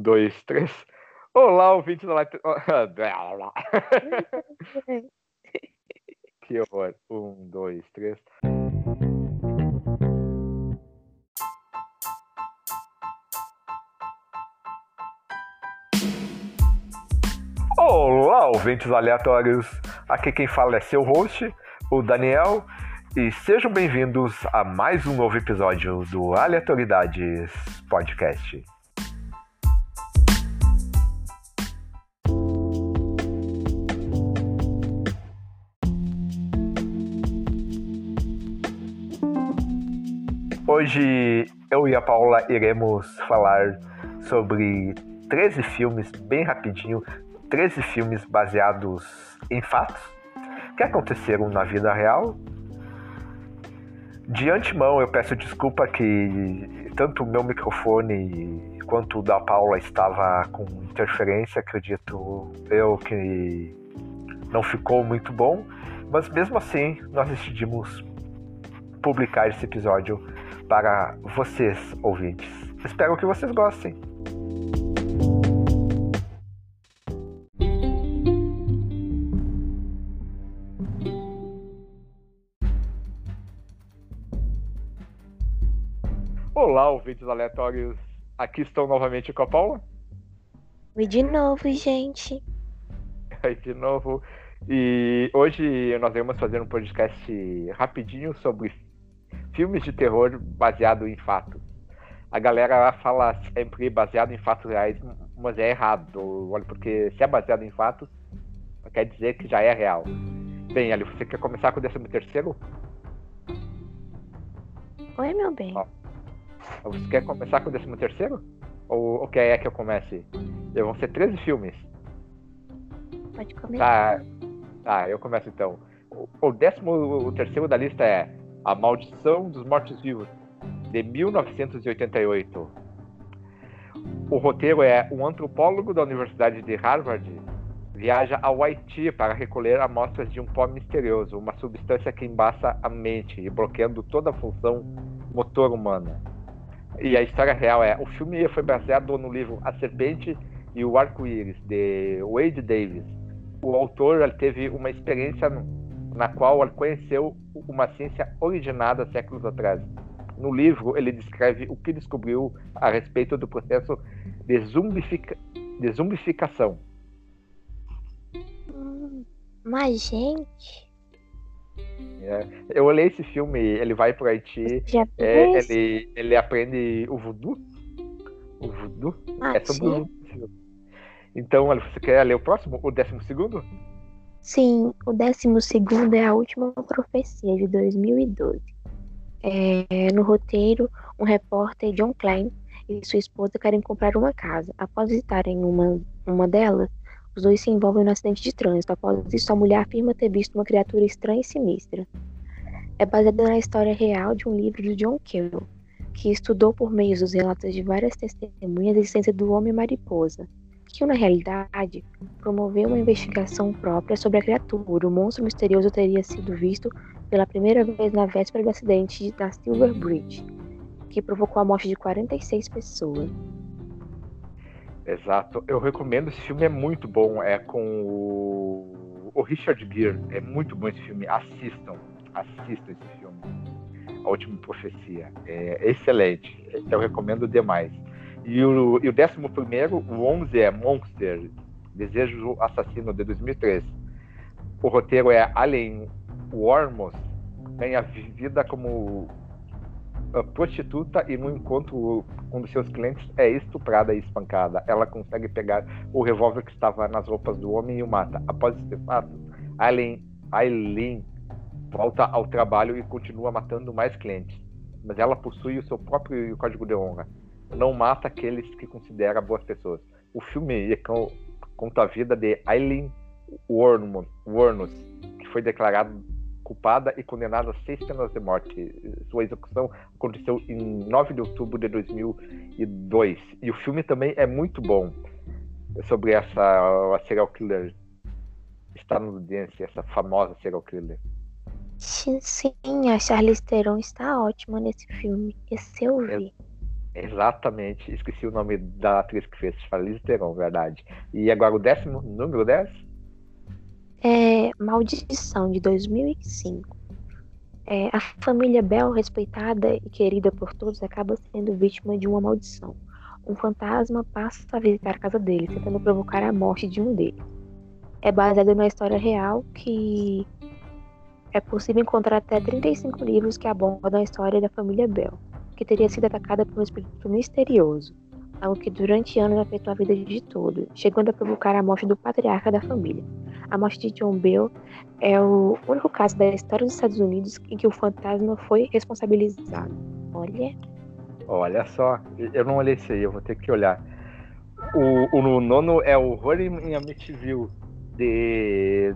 Um, dois, três. Olá, ouvintes da Light. que horror. Um, dois, três. Olá, ouvintes aleatórios. Aqui quem fala é seu host, o Daniel, e sejam bem-vindos a mais um novo episódio do Aleatoridades Podcast. Hoje eu e a Paula iremos falar sobre 13 filmes, bem rapidinho, 13 filmes baseados em fatos que aconteceram na vida real. De antemão eu peço desculpa que tanto o meu microfone quanto o da Paula estava com interferência, acredito eu que não ficou muito bom, mas mesmo assim nós decidimos publicar esse episódio para vocês, ouvintes. Espero que vocês gostem. Olá, ouvintes aleatórios. Aqui estou novamente com a Paula. Oi de novo, gente. Oi de novo. E hoje nós vamos fazer um podcast rapidinho sobre filmes de terror baseado em fatos. A galera fala sempre baseado em fatos reais, mas é errado, porque se é baseado em fatos, quer dizer que já é real. Bem, Ali, você quer começar com o 13 terceiro? Oi, meu bem. Ó, você quer começar com o 13 terceiro? Ou, ou quer é que eu comece? Vão ser 13 filmes. Pode começar. Tá, tá eu começo então. O, o 13 terceiro da lista é a Maldição dos Mortos-Vivos, de 1988. O roteiro é um antropólogo da Universidade de Harvard viaja ao Haiti para recolher amostras de um pó misterioso, uma substância que embaça a mente e bloqueando toda a função motor humana. E a história real é: o filme foi baseado no livro A Serpente e o Arco-Íris, de Wade Davis. O autor teve uma experiência na qual ele conheceu uma ciência originada séculos atrás. No livro, ele descreve o que descobriu a respeito do processo de, zumbifica... de zumbificação. Hum, mas, gente. É, eu olhei esse filme, ele vai para Haiti, é, ele, ele aprende o voodoo. O voodoo? Ah, é sobre sim. o voodoo. Então, você quer ler o próximo? O décimo segundo? Sim, o décimo segundo é a última profecia de 2012. É, no roteiro, um repórter, John Klein, e sua esposa querem comprar uma casa. Após visitarem uma, uma delas, os dois se envolvem no acidente de trânsito. Após isso, a mulher afirma ter visto uma criatura estranha e sinistra. É baseada na história real de um livro de John Carroll, que estudou por meio dos relatos de várias testemunhas a existência do homem mariposa, que, na realidade, promoveu uma investigação própria sobre a criatura. O monstro misterioso teria sido visto pela primeira vez na véspera do acidente da Silver Bridge, que provocou a morte de 46 pessoas. Exato. Eu recomendo esse filme, é muito bom. É com o, o Richard Gere. É muito bom esse filme. Assistam. Assistam esse filme. A Última Profecia. É excelente. Eu recomendo demais. E o, e o décimo primeiro, o 11 é Monster, Desejo Assassino, de 2003. O roteiro é Alien Wormos, ganha vida como prostituta e no encontro com dos seus clientes é estuprada e espancada. Ela consegue pegar o revólver que estava nas roupas do homem e o mata. Após esse fato, Aileen, Aileen volta ao trabalho e continua matando mais clientes. Mas ela possui o seu próprio código de honra não mata aqueles que considera boas pessoas. O filme conta a vida de Eileen Warnos, que foi declarada culpada e condenada a seis penas de morte. Sua execução aconteceu em 9 de outubro de 2002. E o filme também é muito bom sobre essa serial killer estadunidense, essa famosa serial killer. Sim, sim, a Charlize Theron está ótima nesse filme. Esse eu vi. Exatamente. Esqueci o nome da atriz que fez. Charlize Theron, verdade. E agora o décimo, número 10? É Maldição, de 2005. É, a família Bell, respeitada e querida por todos, acaba sendo vítima de uma maldição. Um fantasma passa a visitar a casa deles, tentando provocar a morte de um deles. É baseado na história real que é possível encontrar até 35 livros que abordam a história da família Bell que teria sido atacada por um espírito misterioso, algo que durante anos afetou a vida de todos, chegando a provocar a morte do patriarca da família. A morte de John Bell é o único caso da história dos Estados Unidos em que o fantasma foi responsabilizado. Olha. Olha só, eu não olhei isso aí, eu vou ter que olhar. O, o nono é o Horror em Amityville, de,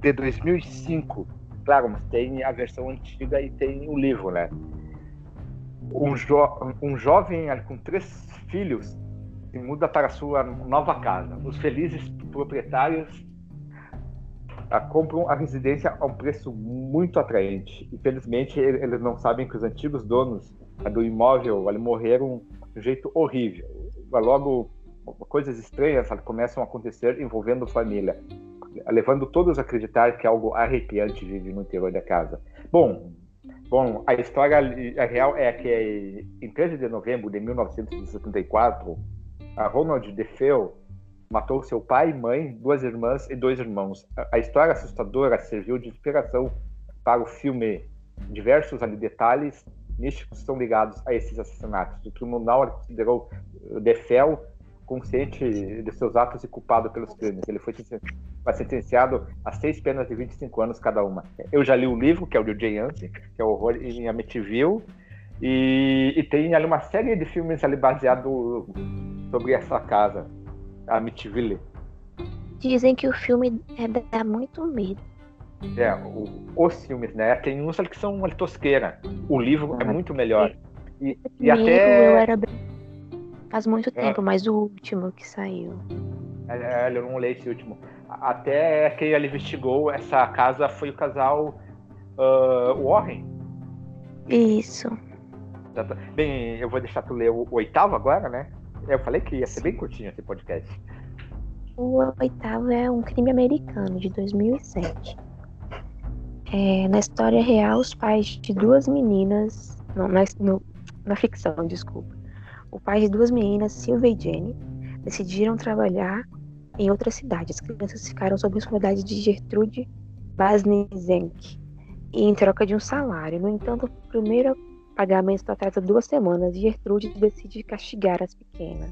de 2005. Claro, mas tem a versão antiga e tem o livro, né? Um, jo um jovem com três filhos se muda para sua nova casa. Os felizes proprietários a, compram a residência a um preço muito atraente. Infelizmente, eles não sabem que os antigos donos do imóvel ali, morreram de um jeito horrível. Logo, coisas estranhas começam a acontecer envolvendo família, levando todos a acreditar que algo arrepiante vive no interior da casa. Bom, Bom, a história real é que em 13 de novembro de 1974, a Ronald DeFeo matou seu pai, mãe, duas irmãs e dois irmãos. A história assustadora serviu de inspiração para o filme. Diversos ali, detalhes místicos estão ligados a esses assassinatos. O tribunal considerou DeFeo consciente de seus atos e culpado pelos crimes. Ele foi sentenciado a seis penas de 25 anos cada uma. Eu já li o livro, que é o de Jay que é o Horror em Amityville, e, e, tem ali uma série de filmes ali baseado sobre essa casa, Amityville. Dizem que o filme é, dá muito medo. É, o, os filmes, né? Tem uns que são uma tosqueira. O livro é ah, é muito melhor. E, e até... eu era bem Faz muito é. tempo, mas o último que saiu. É, é eu não li esse último. Até quem ele investigou essa casa foi o casal uh, Warren. Isso. Bem, eu vou deixar tu ler o, o oitavo agora, né? Eu falei que ia ser bem curtinho esse podcast. O oitavo é um crime americano de 2007. É, na história real, os pais de duas meninas. Não, na, no, na ficção, desculpa o pai de duas meninas, Silvia e Jenny, decidiram trabalhar em outra cidade. As crianças ficaram sob a responsabilidade de Gertrude Basnizenk em troca de um salário. No entanto, o primeiro pagamento atrasa duas semanas e Gertrude decide castigar as pequenas.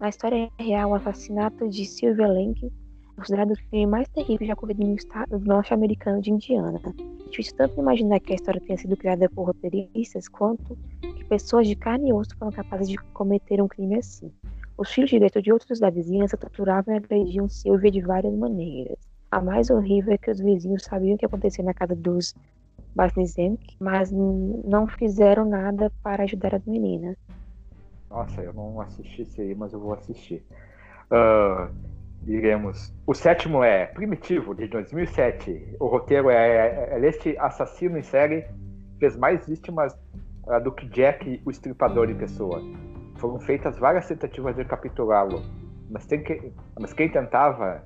Na história real, o assassinato de Sylvia Lenk é considerado o crime mais terrível já ocorrido no estado norte-americano de Indiana. É difícil tanto imaginar que a história tenha sido criada por roteiristas quanto pessoas de carne e osso foram capazes de cometer um crime assim. Os filhos diretos de outros da vizinhança torturavam e agrediam Silvia de várias maneiras. A mais horrível é que os vizinhos sabiam o que acontecia na casa dos Basnizenk, mas não fizeram nada para ajudar as meninas. Nossa, eu não assisti isso aí, mas eu vou assistir. Uh, diremos. O sétimo é Primitivo, de 2007. O roteiro é, é, é este assassino em série fez mais vítimas do que Jack, o estripador em pessoa. Foram feitas várias tentativas de capturá-lo, mas, que, mas quem tentava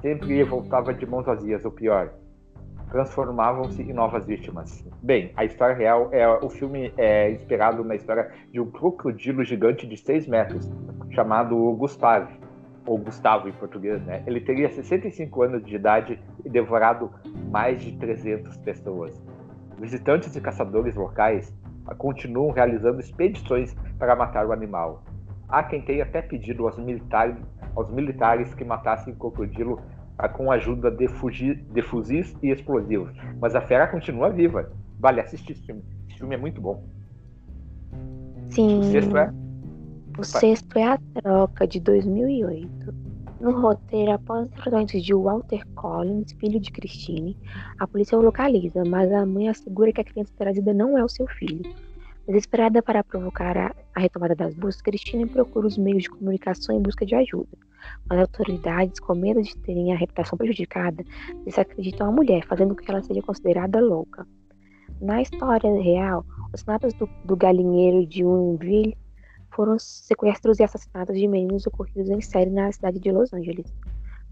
sempre voltava de mãos vazias, ou pior, transformavam-se em novas vítimas. Bem, a história real é o filme é inspirado na história de um crocodilo gigante de 6 metros, chamado Gustavo, ou Gustavo em português, né? Ele teria 65 anos de idade e devorado mais de 300 pessoas. Visitantes e caçadores locais continuam realizando expedições para matar o animal. Há quem tenha até pedido aos militares, aos militares que matassem o crocodilo ah, com a ajuda de, fugir, de fuzis e explosivos. Mas a fera continua viva. Vale assistir esse filme. Esse filme é muito bom. Sim. O sexto é? O sexto é A Troca, de 2008. No roteiro, após os enfrentamentos de Walter Collins, filho de Christine, a polícia o localiza, mas a mãe assegura que a criança trazida não é o seu filho. Desesperada para provocar a, a retomada das buscas, Christine procura os meios de comunicação em busca de ajuda. Mas as autoridades, com medo de terem a reputação prejudicada, desacreditam a mulher, fazendo com que ela seja considerada louca. Na história real, os natos do, do galinheiro de Unville foram sequestros e assassinatos de meninos ocorridos em série na cidade de Los Angeles.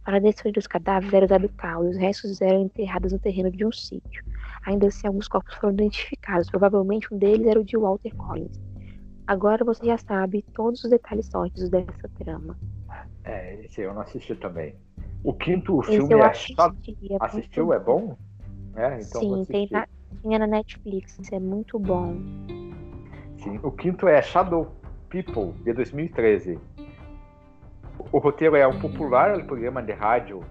Para destruir os cadáveres era usado cal e os restos eram enterrados no terreno de um sítio. Ainda assim, alguns corpos foram identificados. Provavelmente um deles era o de Walter Collins. Agora você já sabe todos os detalhes sórdidos dessa trama. É, esse eu não assisti também. O quinto esse filme é só... Assistiu? É bom? É, então Sim, tem na... tinha na Netflix. É muito bom. Sim, o quinto é Shadow People, de 2013. O roteiro é um popular programa de rádio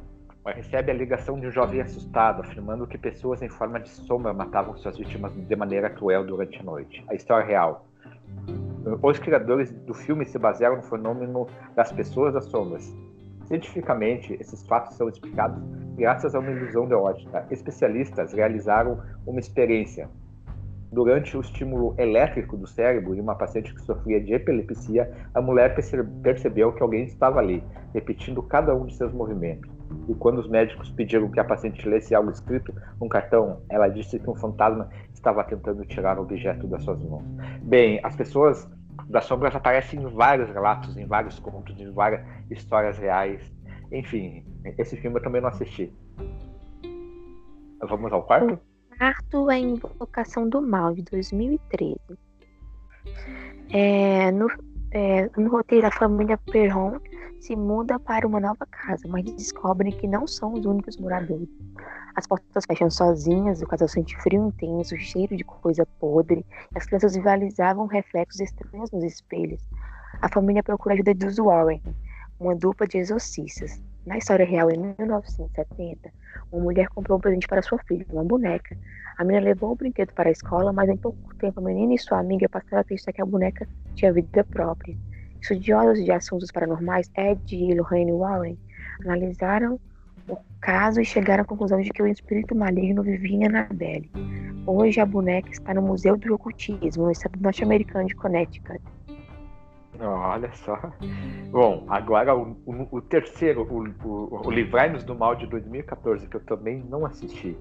recebe a ligação de um jovem assustado, afirmando que pessoas em forma de sombra matavam suas vítimas de maneira cruel durante a noite. A história é real. Os criadores do filme se basearam no fenômeno das pessoas das sombras. Cientificamente, esses fatos são explicados graças a uma ilusão de ótica. Especialistas realizaram uma experiência Durante o estímulo elétrico do cérebro de uma paciente que sofria de epilepsia, a mulher percebeu que alguém estava ali, repetindo cada um de seus movimentos. E quando os médicos pediram que a paciente lesse algo escrito num cartão, ela disse que um fantasma estava tentando tirar o objeto das suas mãos. Bem, as pessoas das sombras aparecem em vários relatos, em vários contos, em várias histórias reais. Enfim, esse filme eu também não assisti. Vamos ao quarto? Quarto é Invocação do Mal, de 2013. É, no, é, no roteiro, a família Perron se muda para uma nova casa, mas descobrem que não são os únicos moradores. As portas fecham sozinhas, o casal sente frio intenso, cheiro de coisa podre, e as crianças visualizavam reflexos estranhos nos espelhos. A família procura a ajuda dos Warren, uma dupla de exorcistas. Na história real, em 1970, uma mulher comprou um presente para sua filha, uma boneca. A menina levou o brinquedo para a escola, mas em pouco tempo a menina e sua amiga passaram a acreditar que a boneca tinha vida própria. Estudiosos de assuntos paranormais, Ed e Lorraine Warren, analisaram o caso e chegaram à conclusão de que o espírito maligno vivia em Annabelle. Hoje a boneca está no Museu do Ocultismo, no estado norte-americano de Connecticut. Olha só. Bom, agora o, o, o terceiro, o, o, Livrai-nos do Mal de 2014, que eu também não assisti.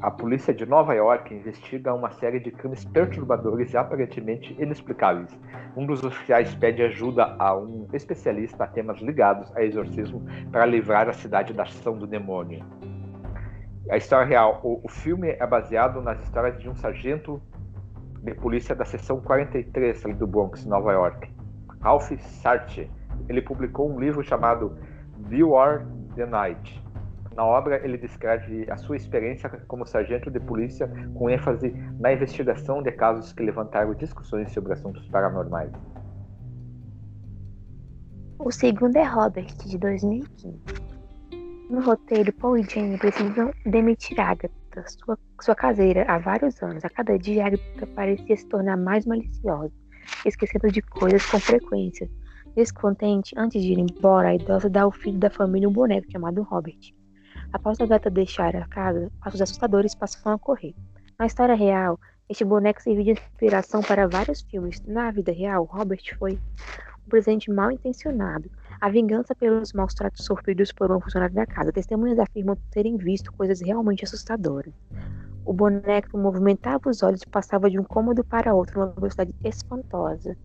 A polícia de Nova York investiga uma série de crimes perturbadores e aparentemente inexplicáveis. Um dos oficiais pede ajuda a um especialista a temas ligados a exorcismo para livrar a cidade da ação do demônio. A história real: o, o filme é baseado nas histórias de um sargento de polícia da seção 43 do Bronx, Nova York, Ralph Sartre. Ele publicou um livro chamado View Are the Night. Na obra, ele descreve a sua experiência como sargento de polícia, com ênfase na investigação de casos que levantaram discussões sobre assuntos paranormais. O segundo é Robert, de 2015. No roteiro, Paul e Jane precisam demitir Agatha, sua, sua caseira, há vários anos. A cada dia, Agatha parecia se tornar mais maliciosa esquecendo de coisas com frequência. Descontente, antes de ir embora, a idosa dá ao filho da família um boneco chamado Robert. Após a gata deixar a casa, passos assustadores passam a correr. Na história real, este boneco serviu de inspiração para vários filmes. Na vida real, Robert foi um presente mal intencionado. A vingança pelos maus tratos sofridos por um funcionário da casa. Testemunhas afirmam terem visto coisas realmente assustadoras. O boneco movimentava os olhos e passava de um cômodo para outro numa velocidade espantosa.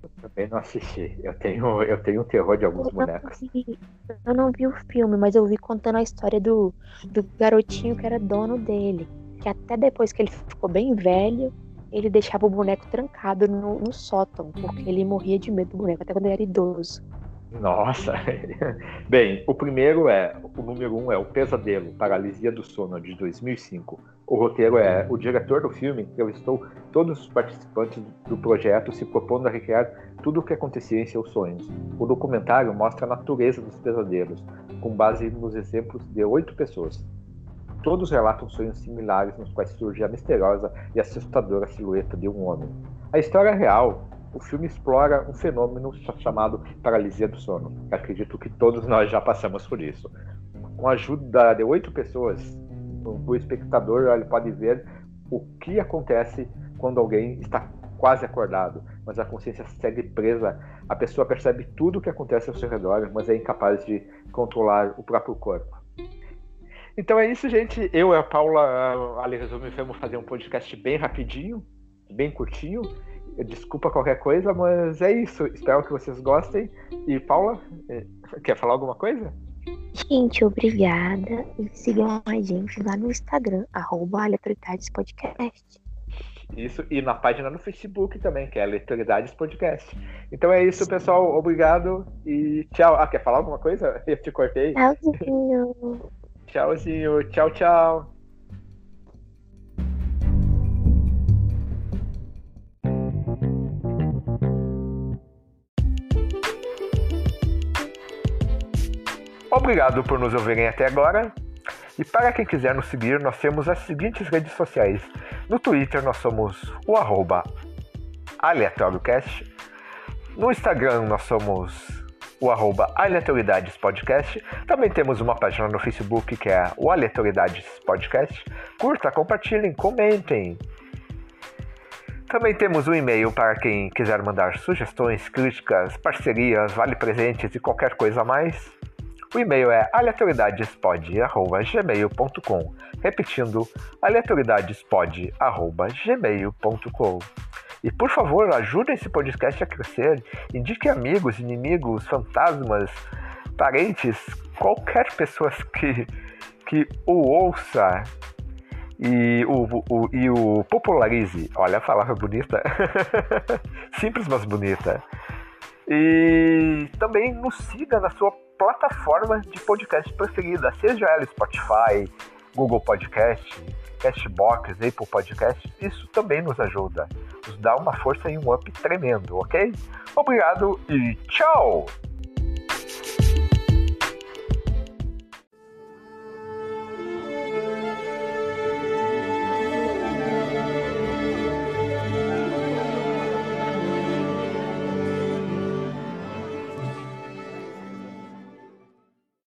Eu também não assisti. Eu tenho, eu tenho um terror de alguns eu bonecos. Vi, eu não vi o filme, mas eu vi contando a história do, do garotinho que era dono dele. Que até depois que ele ficou bem velho, ele deixava o boneco trancado no, no sótão, porque ele morria de medo do boneco, até quando ele era idoso. Nossa! Bem, o primeiro é, o número um é O Pesadelo, Paralisia do Sono, de 2005. O roteiro é, o diretor do filme entrevistou todos os participantes do projeto se propondo a recriar tudo o que acontecia em seus sonhos. O documentário mostra a natureza dos pesadelos, com base nos exemplos de oito pessoas. Todos relatam sonhos similares nos quais surge a misteriosa e assustadora silhueta de um homem. A história real o filme explora um fenômeno chamado paralisia do sono. Acredito que todos nós já passamos por isso. Com a ajuda de oito pessoas, o espectador ele pode ver o que acontece quando alguém está quase acordado, mas a consciência segue presa. A pessoa percebe tudo o que acontece ao seu redor, mas é incapaz de controlar o próprio corpo. Então é isso, gente. Eu e a Paula, ali resolvemos fazer um podcast bem rapidinho, bem curtinho Desculpa qualquer coisa, mas é isso. Espero que vocês gostem. E Paula, eh, quer falar alguma coisa? Gente, obrigada. E sigam a gente lá no Instagram, arroba Podcast. Isso, e na página no Facebook também, que é Aleatoriedades Podcast. Então é isso, pessoal. Obrigado e tchau. Ah, quer falar alguma coisa? Eu te cortei. Tchauzinho. Tchauzinho. Tchau, tchau. Obrigado por nos ouvirem até agora. E para quem quiser nos seguir, nós temos as seguintes redes sociais. No Twitter nós somos o arroba aleatóriocast. No Instagram nós somos o arroba Aleatoriedades Podcast. Também temos uma página no Facebook que é o Aleatoriedades Podcast. Curta, compartilhem, comentem. Também temos um e-mail para quem quiser mandar sugestões, críticas, parcerias, vale presentes e qualquer coisa a mais. O e-mail é aleatoriedadespod.gmail.com Repetindo, aleatoriedadespod.gmail.com E por favor, ajude esse podcast a crescer. Indique amigos, inimigos, fantasmas, parentes, qualquer pessoa que, que o ouça e o, o, e o popularize. Olha a palavra bonita. Simples, mas bonita. E também nos siga na sua plataforma de podcast preferida, seja ela Spotify, Google Podcast, Castbox, Apple Podcast, isso também nos ajuda, nos dá uma força e um up tremendo, ok? Obrigado e tchau!